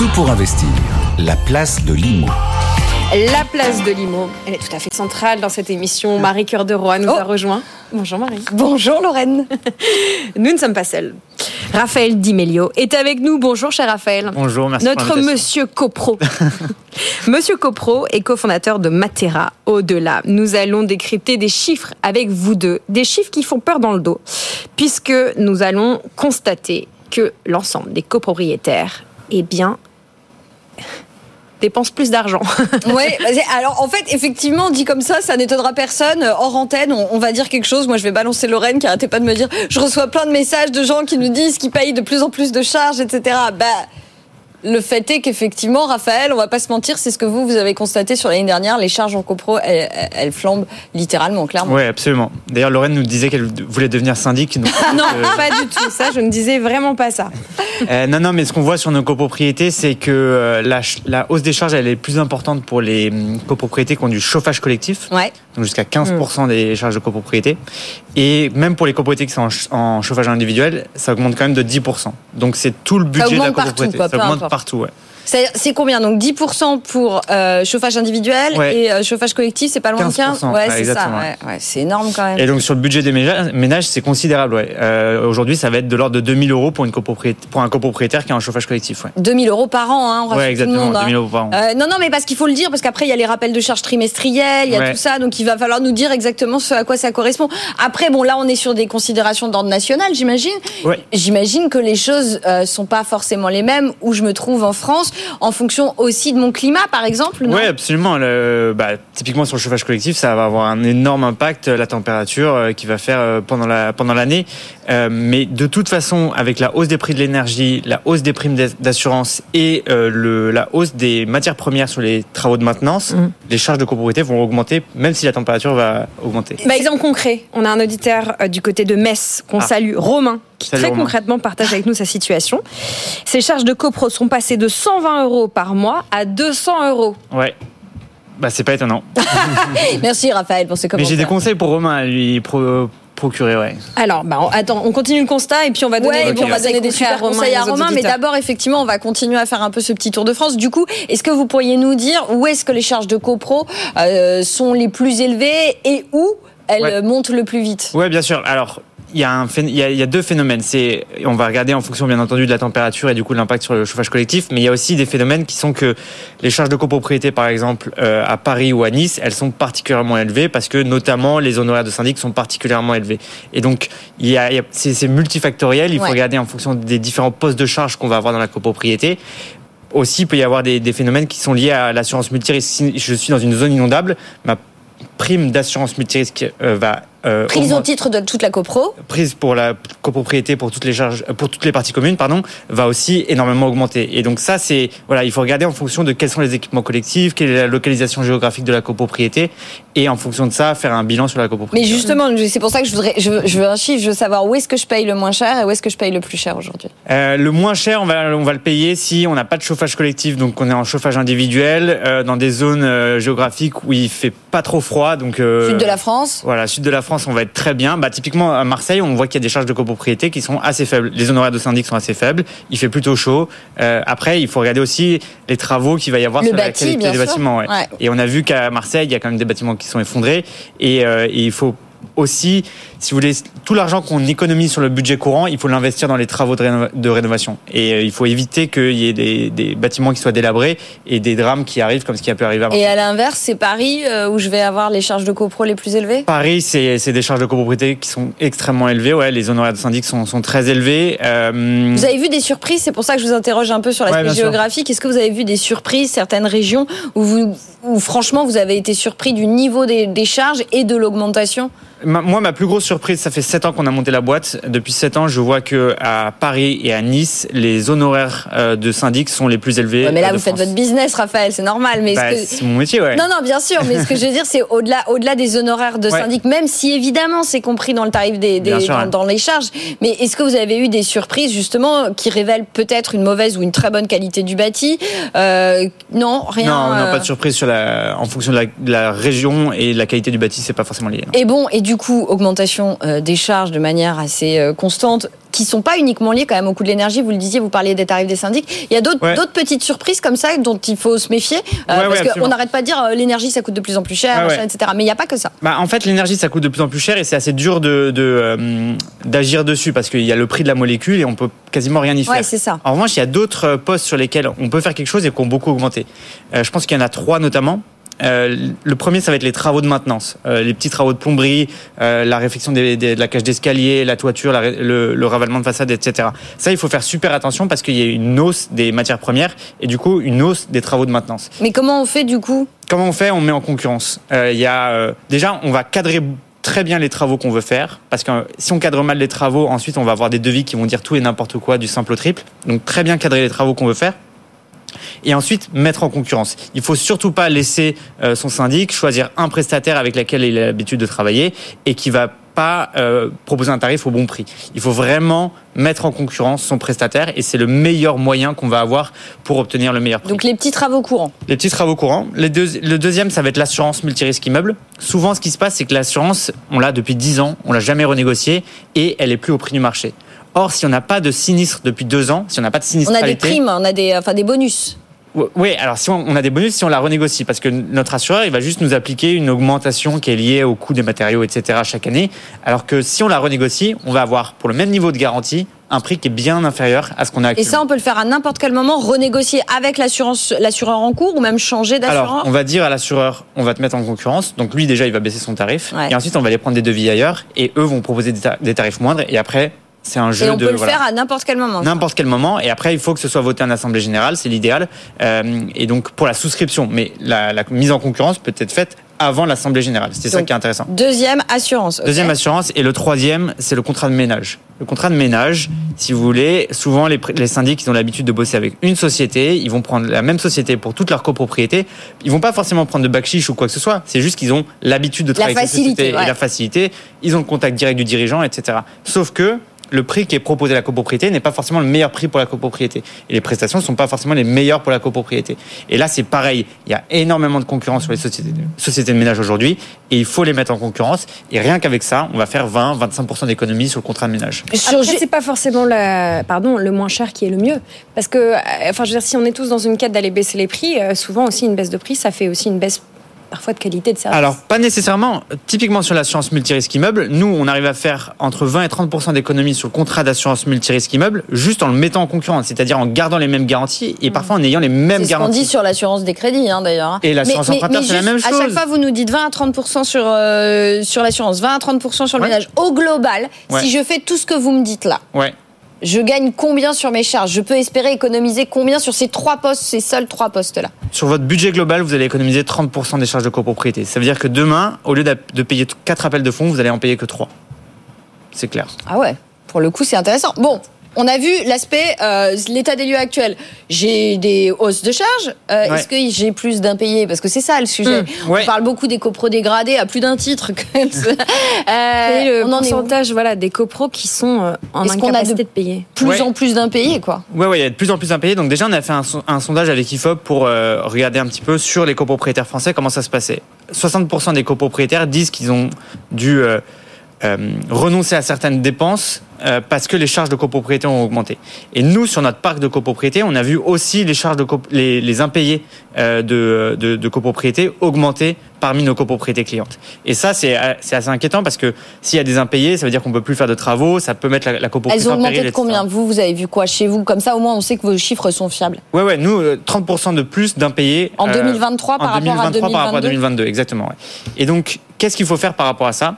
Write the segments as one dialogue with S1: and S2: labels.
S1: Tout pour investir. La place de l'IMO.
S2: La place de Limo, elle est tout à fait centrale dans cette émission. Marie Cœur de Roy nous
S3: Oh.
S2: a rejoint. Bonjour Marie.
S3: Bonjour Lorraine.
S2: Nous ne sommes pas seuls. Raphaël Di Melio est avec nous. Bonjour cher Raphaël.
S4: Bonjour, merci pour
S2: Notre
S4: l'invitation.
S2: monsieur Copro. monsieur Copro est cofondateur de Matera Au-delà. Nous allons décrypter des chiffres avec vous deux, des chiffres qui font peur dans le dos, puisque nous allons constater que l'ensemble des copropriétaires, eh bien, dépensent plus d'argent.
S3: Ouais, vas-y. alors en fait, effectivement, dit comme ça, ça n'étonnera personne. Euh, Hors antenne, on, on va dire quelque chose. Moi, je vais balancer Lorraine qui arrêtait pas de me dire je reçois plein de messages de gens qui nous disent qu'ils payent de plus en plus de charges, etc. Bah. Le fait est qu'effectivement, Raphaël, on va pas se mentir, c'est ce que vous, vous avez constaté sur l'année dernière, les charges en copro, elles, elles- elles flambent littéralement, clairement.
S4: Oui, absolument. D'ailleurs, Lorraine nous disait qu'elle voulait devenir syndic. donc,
S2: non,
S4: euh,
S2: pas du tout. Ça, je ne disais vraiment pas ça.
S4: Euh, non, non, mais ce qu'on voit sur nos copropriétés, c'est que euh, la, la hausse des charges, elle est plus importante pour les hum, copropriétés qui ont du chauffage collectif,
S3: Ouais.
S4: donc jusqu'à 15% des charges de copropriété. Et même pour les copropriétés qui sont en, ch- en chauffage individuel, ça augmente quand même de 10%. Donc c'est tout le budget de la
S3: partout,
S4: copropriété.
S3: quoi,
S4: ça augmente
S3: importe.
S4: partout, ouais.
S3: C'est combien? Donc 10% pour euh, chauffage individuel
S4: Ouais.
S3: et euh, chauffage collectif, c'est pas loin de 15
S4: 15%,
S3: Ouais, c'est ça.
S4: exactement,
S3: Ouais, ouais, c'est énorme quand même.
S4: Et donc sur le budget des ménages, c'est considérable. Ouais. Euh, Aujourd'hui, ça va être de l'ordre de 2000 euros pour, une pour un copropriétaire qui a un chauffage collectif. Ouais,
S3: 2000 euros par an, hein, on
S4: ouais
S3: tout le
S4: exactement,
S3: monde. hein.
S4: 2000 euros par an.
S3: Non, non, mais parce qu'il faut le dire, parce qu'après, il y a les rappels de charges trimestrielles, il y a tout ça, donc il va falloir nous dire exactement ce à quoi ça correspond. Après, bon, là, on est sur des considérations d'ordre national, j'imagine. J'imagine que les choses sont pas forcément les mêmes où je me trouve en France, en fonction aussi de mon climat, par exemple. non
S4: Oui, absolument. Le, bah, typiquement sur le chauffage collectif, ça va avoir un énorme impact, la température euh, qui va faire euh, pendant la pendant l'année. Euh, mais de toute façon, avec la hausse des prix de l'énergie, la hausse des primes d'as- d'assurance et euh, le, la hausse des matières premières sur les travaux de maintenance,
S2: Mhm.
S4: Les charges de copropriété vont augmenter, même si la température va augmenter.
S2: Bah, exemple concret, on a un auditeur euh, du côté de Metz qu'on
S4: Ah.
S2: salue, Romain, qui
S4: Salut,
S2: très
S4: Romain.
S2: concrètement partage avec nous sa situation. Ses charges de copro sont passées de 120 euros par mois à 200 euros.
S4: Ouais. Bah, c'est pas étonnant.
S3: Merci, Raphaël, pour ce
S4: Mais
S3: commentaire.
S4: j'ai des conseils pour Romain à lui pro- procurer, ouais.
S2: Alors, bah, on- attends, on continue le constat et puis on va donner
S3: Ouais,
S2: des
S3: et puis on va
S2: conseils
S3: donner des
S2: concrets
S3: super conseils à Romain, mais d'abord, effectivement, on va continuer à faire un peu ce petit tour de France. Du coup, est-ce que vous pourriez nous dire où est-ce que les charges de copro euh, sont les plus élevées et où elles
S4: Ouais.
S3: montent le plus vite?
S4: Ouais, bien sûr. Alors, il y, a un phé- il y, a, il y a deux phénomènes. C'est, on va regarder en fonction, bien entendu, de la température et du coup de l'impact sur le chauffage collectif. Mais il y a aussi des phénomènes qui sont que les charges de copropriété, par exemple, euh, à Paris ou à Nice, elles sont particulièrement élevées parce que notamment les honoraires de syndic sont particulièrement élevés. Et donc, il y a, il y a- c'est, c'est multifactoriel. Il faut regarder en fonction des différents postes de charges qu'on va avoir dans la copropriété. Aussi, il peut y avoir des, des phénomènes qui sont liés à l'assurance multirisque. Si je suis dans une zone inondable, ma prime d'assurance multirisque euh, va euh,
S3: Prise au titre de toute la copro.
S4: prise pour la copropriété pour toutes les charges pour toutes les parties communes pardon va aussi énormément augmenter et donc ça c'est voilà il faut regarder en fonction de quels sont les équipements collectifs quelle est la localisation géographique de la copropriété et en fonction de ça faire un bilan sur la
S3: Mais
S4: copropriété
S3: justement, c'est pour ça que je voudrais, je veux, je veux un chiffre, je veux savoir où est-ce que je paye le moins cher et où est-ce que je paye le plus cher aujourd'hui.
S4: Euh, le moins cher, on va, on va le payer si on n'a pas de chauffage collectif, donc on est en chauffage individuel, euh, dans des zones euh, géographiques où il fait pas trop froid. Donc,
S3: Sud de la France.
S4: Voilà, sud de la France, on va être très bien. Bah, typiquement, à Marseille, on voit qu'il y a des charges de copropriété qui sont assez faibles. Les honoraires de syndic sont assez faibles. Il fait plutôt chaud. Après, il faut regarder aussi les travaux qu'il va y avoir
S3: Le
S4: sur la
S3: bâti,
S4: qualité
S3: bien
S4: des
S3: sûr.
S4: bâtiments. ouais.
S3: Ouais.
S4: Et on a vu qu'à Marseille, il y a quand même des bâtiments qui sont effondrés. Et, euh, il faut aussi, si vous voulez, tout l'argent qu'on économise sur le budget courant, il faut l'investir dans les travaux de, rénova- de rénovation. Et euh, il faut éviter qu'il y ait des, des bâtiments qui soient délabrés et des drames qui arrivent comme ce qui a pu arriver à Marseille.
S3: Et à l'inverse, c'est Paris euh, où je vais avoir les charges de copro les plus élevées?
S4: Paris, c'est des charges de copropriété qui sont extrêmement élevées. Ouais, les honoraires de syndic sont, sont très élevés. Euh,
S3: Vous avez vu des surprises, c'est pour ça que je vous interroge un peu sur
S4: Ouais,
S3: l'aspect
S4: sûr.
S3: géographique. Est-ce que vous avez vu des surprises, certaines régions où, vous, où franchement vous avez été surpris du niveau des, des charges et de l'augmentation?
S4: Ma- Moi, ma plus grosse surprise, ça fait 7 ans qu'on a monté la boîte. Depuis 7 ans, je vois que à Paris et à Nice, les honoraires euh, de syndic sont les plus élevés.
S3: Ouais, Mais là,
S4: euh, de
S3: vous faites votre business, Raphaël, c'est normal. Mais est-ce
S4: Bah,
S3: que-
S4: C'est mon métier, ouais.
S3: Non, non, bien sûr, mais ce que je veux dire, c'est au-delà, au-delà des honoraires de
S4: Ouais.
S3: syndic, même si évidemment c'est compris dans le tarif des, des-
S4: Bien sûr,
S3: dans, les charges. Mais est-ce que vous avez eu des surprises justement qui révèlent peut-être une mauvaise ou une très bonne qualité du bâti? Euh, Non, rien.
S4: non, non,
S3: euh,
S4: pas de surprise sur la, en fonction de la, de la région et de la qualité du bâti, c'est pas forcément lié. non.
S3: Et bon, et du coup, augmentation euh, des charges de manière assez euh, constante. qui sont pas uniquement liés quand même au coût de l'énergie. Vous le disiez, vous parliez des tarifs des syndics. Il y a d'autres
S4: Ouais.
S3: petites surprises comme ça dont il faut se méfier. euh,
S4: Ouais, ouais,
S3: parce qu'on n'arrête pas de dire l'énergie, ça coûte de plus en plus cher, machin, etc. Mais il n'y a pas que ça.
S4: Bah, en fait, l'énergie, ça coûte de plus en plus cher et c'est assez dur de, de, euh, d'agir dessus parce qu'il y a le prix de la molécule et on peut quasiment rien y faire.
S3: Ouais, c'est ça.
S4: En revanche, il y a d'autres postes sur lesquels on peut faire quelque chose et qui ont beaucoup augmenté. Euh, je pense qu'il y en a trois notamment. Euh, le premier, ça va être les travaux de maintenance, Euh, les petits travaux de plomberie, euh, la réfection des- des- de la cage d'escalier, la toiture, la le, le ravalement de façade, etc. Ça, il faut faire super attention parce qu'il y a une hausse des matières premières et du coup une hausse des travaux de maintenance.
S3: Mais comment on fait du coup?
S4: Comment on fait? On met en concurrence. Il y a déjà, on va cadrer très bien les travaux qu'on veut faire parce que si on cadre mal les travaux, ensuite on va avoir des devis qui vont dire tout et n'importe quoi, du simple au triple. Donc très bien cadrer les travaux qu'on veut faire. Et ensuite mettre en concurrence. Il faut surtout pas laisser euh, son syndic choisir un prestataire avec lequel il a l'habitude de travailler et qui va pas euh, proposer un tarif au bon prix. Il faut vraiment mettre en concurrence son prestataire et c'est le meilleur moyen qu'on va avoir pour obtenir le meilleur prix.
S3: Donc les petits travaux courants.
S4: Les petits travaux courants. Les deux- le deuxième, ça va être l'assurance multirisque immeuble. Souvent, ce qui se passe, c'est que l'assurance, on l'a depuis 10 ans, on l'a jamais renégociée et elle est plus au prix du marché. Or, si on n'a pas de sinistre depuis deux ans, si on n'a pas de
S3: On a des primes, on a des, enfin des bonus.
S4: oui, alors si on, on a des bonus, si on la renégocie, parce que notre assureur, il va juste nous appliquer une augmentation qui est liée au coût des matériaux, etc. chaque année, alors que si on la renégocie, on va avoir pour le même niveau de garantie un prix qui est bien inférieur à ce qu'on a
S3: Et
S4: actuellement.
S3: ça, on peut le faire à n'importe quel moment, renégocier avec l'assurance, l'assureur en cours ou même changer
S4: Alors,
S3: d'assureur.
S4: on va dire à l'assureur, on va te mettre en concurrence. Donc lui, déjà, il va baisser son tarif.
S3: Ouais.
S4: Et ensuite, on va aller prendre des devis ailleurs. Et eux vont proposer des tarifs moindres. Et après, c'est un jeu
S3: Et on
S4: de
S3: peut le
S4: voilà,
S3: faire à n'importe quel moment.
S4: n'importe quel moment. Et après, il faut que ce soit voté en assemblée générale. C'est l'idéal. Euh, et donc pour la souscription, mais la, la mise en concurrence peut être faite avant l'assemblée générale. C'est ça qui est intéressant.
S3: Deuxième, assurance.
S4: Deuxième assurance et le troisième, c'est le contrat de ménage. Le contrat de ménage, si vous voulez, souvent les, les syndics ils ont l'habitude de bosser avec une société, ils vont prendre la même société pour toute leur copropriété. Ils vont pas forcément prendre de bac chiche ou quoi que ce soit. C'est juste qu'ils ont l'habitude de travailler avec cette société
S3: ouais.
S4: et la facilité. Ils ont le contact direct du dirigeant, etc. Sauf que le prix qui est proposé à la copropriété n'est pas forcément le meilleur prix pour la copropriété. Et les prestations ne sont pas forcément les meilleures pour la copropriété. Et là, c'est pareil. Il y a énormément de concurrence sur les sociétés de, sociétés de ménage aujourd'hui. Et il faut les mettre en concurrence. Et rien qu'avec ça, on va faire 20-25% d'économies sur le contrat de ménage.
S3: Sur
S2: Après, c'est pas forcément la, pardon, le moins cher qui est le mieux. Parce que, euh, enfin, je veux dire, si on est tous dans une quête d'aller baisser les prix, euh, souvent aussi une baisse de prix, ça fait aussi une baisse parfois de qualité de service.
S4: Alors, pas nécessairement. Typiquement sur l'assurance multirisque immeuble, nous, on arrive à faire entre 20 et 30% d'économies sur le contrat d'assurance multirisque immeuble, juste en le mettant en concurrence, c'est-à-dire en gardant les mêmes garanties et parfois en ayant les mêmes
S3: C'est ce
S4: garanties.
S3: dit sur l'assurance des crédits, hein, d'ailleurs.
S4: Et l'assurance emprunteur, c'est la même
S3: À chaque
S4: chose.
S3: fois, vous nous dites 20 à 30 sur, euh, sur l'assurance, 20 à 30 sur le
S4: Ouais.
S3: ménage. Au global,
S4: Ouais.
S3: si je fais tout ce que vous me dites là,
S4: Ouais.
S3: Je gagne combien sur mes charges? Je peux espérer économiser combien sur ces trois postes, ces seuls trois postes-là?
S4: Sur votre budget global, vous allez économiser 30% des charges de copropriété. Ça veut dire que demain, au lieu de payer 4 appels de fonds, vous allez en payer que 3. C'est clair.
S3: Ah ouais, pour le coup, c'est intéressant. Bon. On a vu l'aspect, euh, l'état des lieux actuel. J'ai des hausses de charges. Euh,
S4: Ouais.
S3: Est-ce que j'ai plus d'impayés? Parce que c'est ça le sujet.
S4: Mmh, ouais.
S3: On parle beaucoup des copros dégradés à plus d'un titre. quand Euh,
S2: le
S3: on en
S2: voilà, des copros qui sont euh, en
S3: Est-ce qu'on a
S2: incapacité
S3: de-
S2: de payer?
S3: plus
S4: Ouais.
S3: en plus d'impayés, quoi.
S4: Ouais, il y a de plus en plus d'impayés. Donc déjà, on a fait un, un sondage avec IFOP pour regarder un petit peu sur les copropriétaires français comment ça se passait. 60% des copropriétaires disent qu'ils ont dû euh, euh, renoncer à certaines dépenses euh, parce que les charges de copropriété ont augmenté. Et nous, sur notre parc de copropriété, on a vu aussi les charges de les, les impayés euh, de, de, de copropriété augmenter parmi nos copropriétés clientes. Et ça, c'est euh, c'est assez inquiétant parce que s'il y a des impayés, ça veut dire qu'on peut plus faire de travaux, ça peut mettre la, la copropriété
S3: Elles ont
S4: en
S3: augmenté
S4: péril,
S3: de combien Vous, vous avez vu quoi chez vous Comme ça, au moins, on sait que vos chiffres sont fiables.
S4: Ouais, ouais, nous, euh, 30% de plus d'impayés.
S3: En
S4: euh,
S3: 2023 par
S4: en
S3: rapport à
S4: 2023 par rapport à
S3: 2022.
S4: 2022, exactement. ouais. Et donc, qu'est-ce qu'il faut faire par rapport à ça?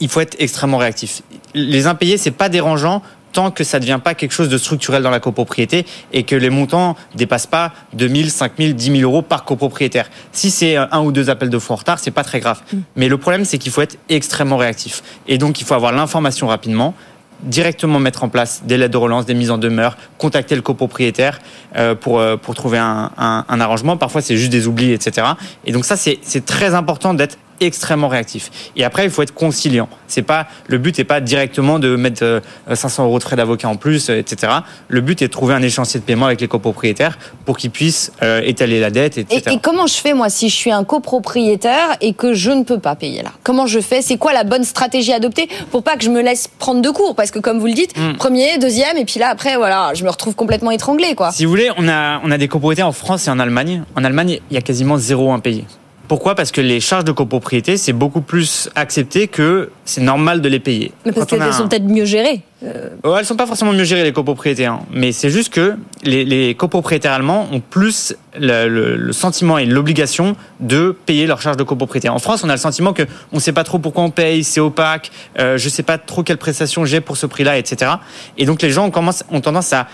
S4: Il faut être extrêmement réactif. Les impayés, c'est pas dérangeant tant que ça ne devient pas quelque chose de structurel dans la copropriété et que les montants dépassent pas 2000, 5000, 10 000 euros par copropriétaire. Si c'est un ou deux appels de fonds en retard, c'est pas très grave. Mais le problème, c'est qu'il faut être extrêmement réactif. Et donc, il faut avoir l'information rapidement directement mettre en place des lettres de relance, des mises en demeure, contacter le copropriétaire euh, pour, euh, pour trouver un, un, un arrangement. Parfois, c'est juste des oublis, etc. Et donc ça, c'est c'est très important d'être extrêmement réactif. Et après, il faut être conciliant. C'est pas le but n'est pas directement de mettre euh, 500 euros de frais d'avocat en plus, euh, etc. Le but est de trouver un échéancier de paiement avec les copropriétaires pour qu'ils puissent euh, étaler la dette,
S3: Et,
S4: etc.
S3: et comment je fais moi si je suis un copropriétaire et que je ne peux pas payer là? Comment je fais? C'est quoi la bonne stratégie à adopter pour pas que je me laisse prendre de cours Parce que comme vous le dites,
S4: Mm.
S3: premier, deuxième, et puis là après, voilà, je me retrouve complètement étranglée quoi.
S4: Si vous voulez, on a, on a des copropriétés en France et en Allemagne. En Allemagne, il y a quasiment zéro impayé. Pourquoi? Parce que les charges de copropriété, c'est beaucoup plus accepté que c'est normal de les payer.
S3: Mais parce qu'elles
S4: un-
S3: sont peut-être mieux gérées.
S4: Ouais, elles sont pas forcément mieux gérées les copropriétés, hein. mais c'est juste que les, les copropriétaires allemands ont plus le, le- le sentiment et l'obligation de payer leurs charges de copropriété. En France, on a le sentiment que on sait pas trop pourquoi on paye, c'est opaque, euh, je sais pas trop quelle prestation j'ai pour ce prix-là, etc. Et donc les gens ont, ont tendance à,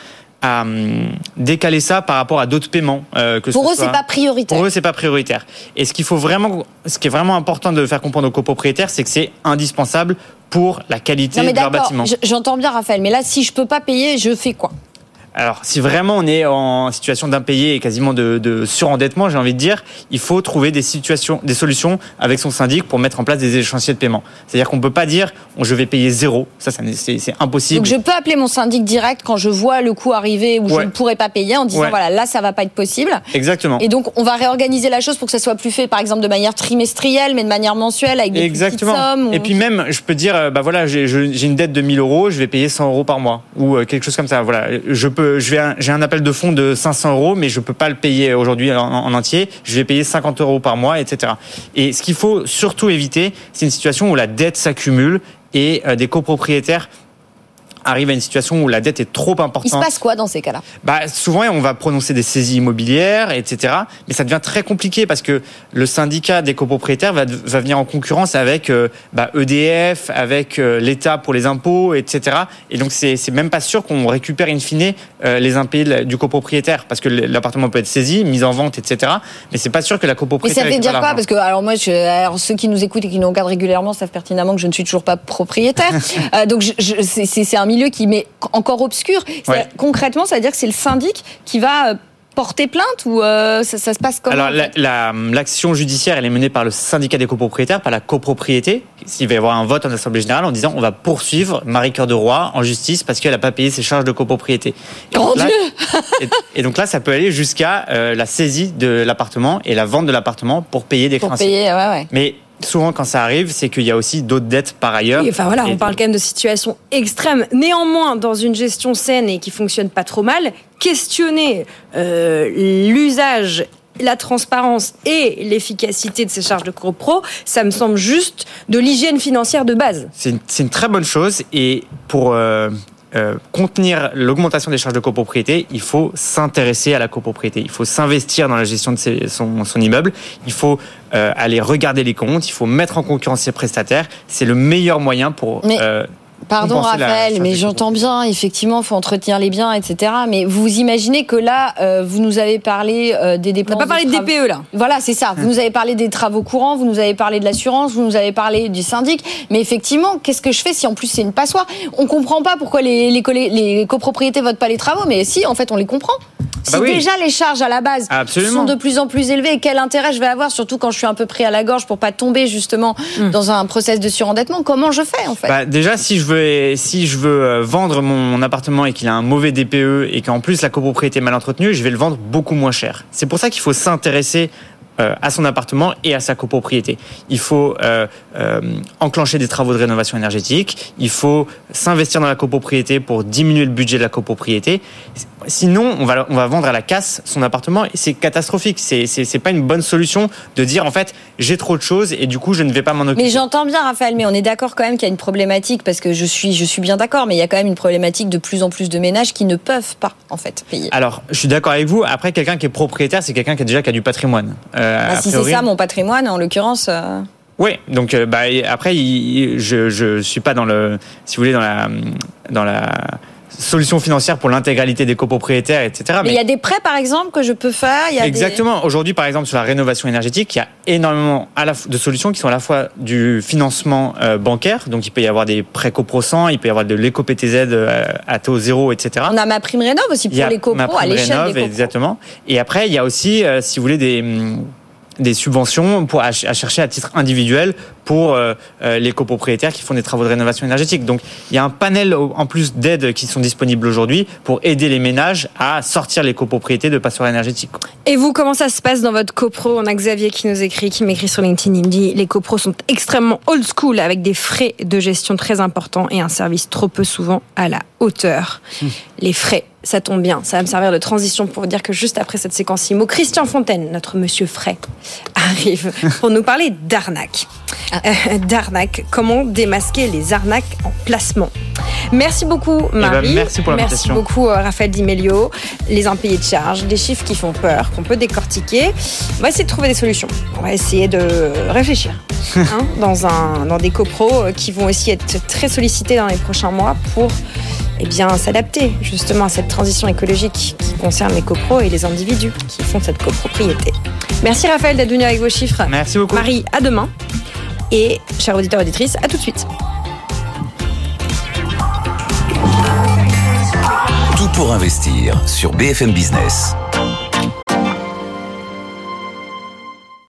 S4: à, hum, décaler ça par rapport à d'autres paiements. euh, que ce
S3: Pour eux,
S4: soit-
S3: c'est pas prioritaire.
S4: pour eux, c'est pas prioritaire. Et ce qu'il faut vraiment, ce qui est vraiment important de faire comprendre aux copropriétaires, c'est que c'est indispensable pour la qualité
S3: Non mais
S4: de leur bâtiment.
S3: j'entends bien Raphaël, mais là si je peux pas payer, je fais quoi?
S4: Alors, si vraiment on est en situation d'impayé et quasiment de, de surendettement, j'ai envie de dire, il faut trouver des situations, des solutions avec son syndic pour mettre en place des échéanciers de paiement. C'est-à-dire qu'on peut pas dire, oh, je vais payer zéro. Ça, c'est c'est impossible.
S3: Donc je peux appeler mon syndic direct quand je vois le coût arriver ou je ne pourrais pas payer en disant
S4: Ouais.
S3: voilà là ça va pas être possible.
S4: Exactement.
S3: Et donc on va réorganiser la chose pour que ça soit plus fait par exemple de manière trimestrielle mais de manière mensuelle avec des
S4: Exactement.
S3: petites sommes. ou-
S4: Et puis même, je peux dire, euh, bah voilà, j'ai une dette de 1000 euros, je vais payer 100 euros par mois ou euh, quelque chose comme ça. Voilà, je peux, j'ai un appel de fonds de 500 euros, mais je peux pas le payer aujourd'hui en, en entier. Je vais payer 50 euros par mois, etc. Et ce qu'il faut surtout éviter, c'est une situation où la dette s'accumule et euh, des copropriétaires arrivent à une situation où la dette est trop importante.
S3: Il se passe quoi dans ces cas-là?
S4: Bah, souvent, on va prononcer des saisies immobilières, etc. Mais ça devient très compliqué parce que le syndicat des copropriétaires va, va venir en concurrence avec euh, bah, EDF, avec euh, l'État pour les impôts, etc. Et donc, c'est même pas sûr qu'on récupère in fine euh, les impayés du copropriétaire parce que l'appartement peut être saisi, mis en vente, etc. Mais c'est pas sûr que la
S3: Mais
S4: copropriétaire
S3: ça veut dire quoi? Parce que alors moi, je, alors, ceux qui nous écoutent et qui nous regardent régulièrement savent pertinemment que je ne suis toujours pas propriétaire. Donc c'est un milieu qui m'est encore obscur.
S4: Ouais.
S3: Concrètement, ça veut dire que c'est le syndic qui va euh, porter plainte ou euh, ça, ça se passe comment
S4: Alors,
S3: en
S4: la- l'action judiciaire, elle est menée par le syndicat des copropriétaires, par la copropriété. S'il va y avoir un vote en assemblée générale en disant on va poursuivre Marie Cœur de Roy en justice parce qu'elle n'a pas payé ses charges de copropriété. Et
S3: Grand
S4: donc là-
S3: Dieu
S4: et, et donc là, ça peut aller jusqu'à euh, la saisie de l'appartement et la vente de l'appartement pour payer des
S3: Pour
S4: créanciers.
S3: payer, ouais, ouais.
S4: Mais souvent, quand ça arrive, c'est qu'il y a aussi d'autres dettes par ailleurs.
S2: Oui, enfin voilà,
S4: Et-
S2: on parle quand même de situations extrêmes. Néanmoins, dans une gestion saine et qui fonctionne pas trop mal, questionner euh, l'usage la transparence et l'efficacité de ces charges de copro, ça me semble juste de l'hygiène financière de base.
S4: C'est une, c'est une très bonne chose et pour euh, euh, contenir l'augmentation des charges de copropriété, il faut s'intéresser à la copropriété. Il faut s'investir dans la gestion de ses- son, son immeuble. Il faut euh, aller regarder les comptes. Il faut mettre en concurrence ses prestataires. C'est le meilleur moyen pour
S3: Mais-
S4: euh,
S3: Pardon Raphaël, mais j'entends bien, effectivement, il faut entretenir les biens, etc. Mais vous imaginez que là, euh, vous nous avez parlé euh, des
S2: On
S3: dépenses.
S2: n'a pas parlé de
S3: travaux-
S2: DPE là.
S3: Voilà, c'est ça. Vous nous avez parlé des travaux courants, vous nous avez parlé de l'assurance, vous nous avez parlé du syndic. Mais effectivement, qu'est-ce que je fais si en plus c'est une passoire? On comprend pas pourquoi les, les, les copropriétés votent pas les travaux, mais si, en fait, on les comprend. Si
S4: Bah oui.
S3: déjà les charges à la base
S4: Absolument.
S3: sont de plus en plus élevées, quel intérêt je vais avoir, surtout quand je suis un peu pris à la gorge pour pas tomber justement dans un process de surendettement? Comment je fais en fait?
S4: Bah, déjà, si je veux, si je veux euh, vendre mon appartement et qu'il a un mauvais DPE et qu'en plus la copropriété est mal entretenue, je vais le vendre beaucoup moins cher. C'est pour ça qu'il faut s'intéresser euh, à son appartement et à sa copropriété. Il faut euh, euh, enclencher des travaux de rénovation énergétique. Il faut s'investir dans la copropriété pour diminuer le budget de la copropriété. Sinon, on va, on va vendre à la casse son appartement et c'est catastrophique. C'est, c'est, c'est pas une bonne solution de dire en fait j'ai trop de choses et du coup je ne vais pas m'en occuper.
S3: Mais j'entends bien, Raphaël, mais on est d'accord quand même qu'il y a une problématique, parce que je suis, je suis bien d'accord, mais il y a quand même une problématique de plus en plus de ménages qui ne peuvent pas, en fait, payer.
S4: Alors, je suis d'accord avec vous. Après, quelqu'un qui est propriétaire, c'est quelqu'un qui a déjà qui a du patrimoine. Euh,
S3: Bah, si c'est ça, mon patrimoine, en l'occurrence. euh,
S4: Oui. Donc, euh, bah, après, il- je je suis pas dans le, si vous voulez, dans la dans la solution financière pour l'intégralité des copropriétaires, etc.
S3: Mais il y a des prêts, par exemple, que je peux faire. il Y a des-
S4: Exactement. Aujourd'hui, par exemple, sur la rénovation énergétique, il y a énormément de solutions qui sont à la fois du financement euh, bancaire, donc il peut y avoir des prêts coprocents, il peut y avoir de l'éco-PTZ euh, à taux zéro, etc.
S3: On a ma prime rénov aussi pour les copros, à l'échelle des copros.
S4: Exactement. Et après, il y a aussi, euh, si vous voulez, des, hum, des subventions pour, à, chercher à titre individuel pour euh, euh, les copropriétaires qui font des travaux de rénovation énergétique. Donc il y a un panel en plus d'aides qui sont disponibles aujourd'hui pour aider les ménages à sortir les copropriétés de passoires énergétiques.
S2: Et vous, comment ça se passe dans votre copro? On a Xavier qui nous écrit, qui m'écrit sur LinkedIn, il me dit les copros sont extrêmement old school avec des frais de gestion très importants et un service trop peu souvent à la hauteur. Hum. Les frais ça tombe bien, ça va me servir de transition pour dire que juste après cette séquence IMO, Christian Fontaine, notre monsieur frais, arrive pour nous parler d'arnaque. Ah. Euh, d'arnaque, comment démasquer les arnaques en placement? Merci beaucoup eh ben, Marie.
S4: merci pour
S2: Merci beaucoup euh, Raphaël Dimelio. Les impayés de charges, des chiffres qui font peur, qu'on peut décortiquer. On va essayer de trouver des solutions. On va essayer de réfléchir hein, dans, un, dans des copros euh, qui vont aussi être très sollicités dans les prochains mois pour eh bien, s'adapter justement à cette transition écologique qui concerne les copros et les individus qui font cette copropriété. Merci Raphaël d'être venu avec vos chiffres.
S4: Merci beaucoup.
S2: Marie, à demain. Et chers auditeurs et auditrices, à tout de suite.
S1: Tout pour investir sur BFM Business.